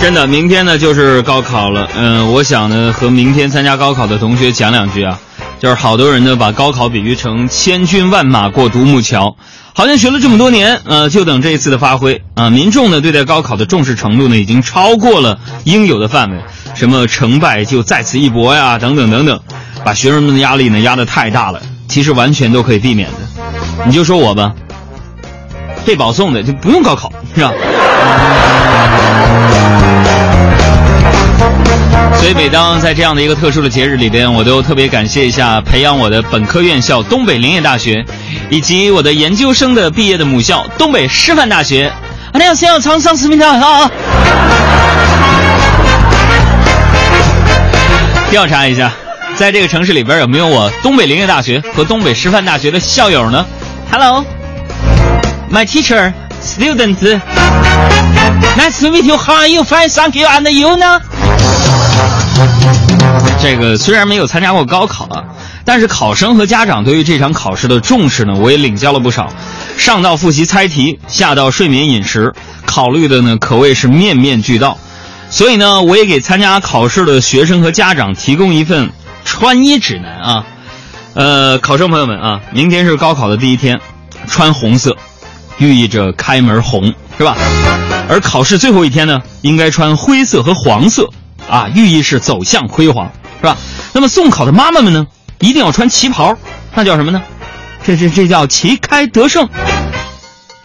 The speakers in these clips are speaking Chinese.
真的，明天呢就是高考了。嗯，我想呢和明天参加高考的同学讲两句啊，就是好多人呢把高考比喻成千军万马过独木桥，好像学了这么多年，呃，就等这一次的发挥啊。民众呢对待高考的重视程度呢已经超过了应有的范围，什么成败就在此一搏呀，等等等等，把学生们的压力呢压得太大了。其实完全都可以避免的，你就说我吧，被保送的就不用高考，是吧？所以每当在这样的一个特殊的节日里边，我都特别感谢一下培养我的本科院校东北林业大学，以及我的研究生的毕业的母校东北师范大学。啊，那要先要长上视频条啊！调查一下。在这个城市里边有没有我东北林业大学和东北师范大学的校友呢？Hello，my teacher, students. Nice to meet you. How are you? Fine, thank you. And you 呢？这个虽然没有参加过高考啊，但是考生和家长对于这场考试的重视呢，我也领教了不少。上到复习猜题，下到睡眠饮食，考虑的呢可谓是面面俱到。所以呢，我也给参加考试的学生和家长提供一份。穿衣指南啊，呃，考生朋友们啊，明天是高考的第一天，穿红色，寓意着开门红，是吧？而考试最后一天呢，应该穿灰色和黄色，啊，寓意是走向辉煌，是吧？那么送考的妈妈们呢，一定要穿旗袍，那叫什么呢？这这这叫旗开得胜，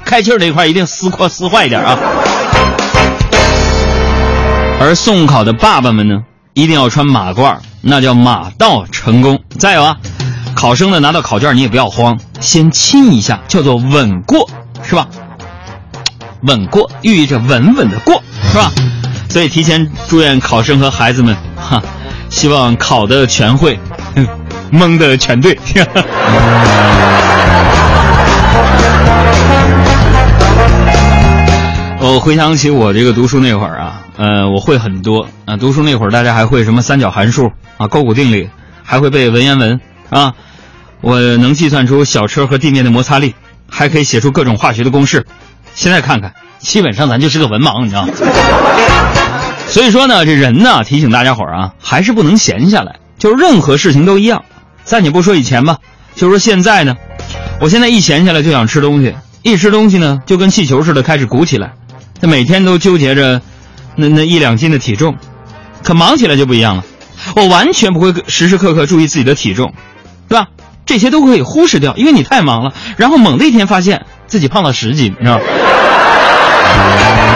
开气儿这一块一定撕破撕坏一点啊。而送考的爸爸们呢，一定要穿马褂。那叫马到成功。再有啊，考生呢拿到考卷你也不要慌，先亲一下，叫做稳过，是吧？稳过寓意着稳稳的过，是吧？所以提前祝愿考生和孩子们，哈，希望考的全会，蒙的全对。我回想起我这个读书那会儿啊。呃，我会很多啊。读书那会儿，大家还会什么三角函数啊、勾股定理，还会背文言文啊。我能计算出小车和地面的摩擦力，还可以写出各种化学的公式。现在看看，基本上咱就是个文盲，你知道吗？所以说呢，这人呢，提醒大家伙儿啊，还是不能闲下来。就是任何事情都一样。暂且不说以前吧，就说现在呢，我现在一闲下来就想吃东西，一吃东西呢，就跟气球似的开始鼓起来。他每天都纠结着。那那一两斤的体重，可忙起来就不一样了。我完全不会时时刻刻注意自己的体重，对吧？这些都可以忽视掉，因为你太忙了。然后猛的一天发现自己胖了十斤，你知道吗？Thank you.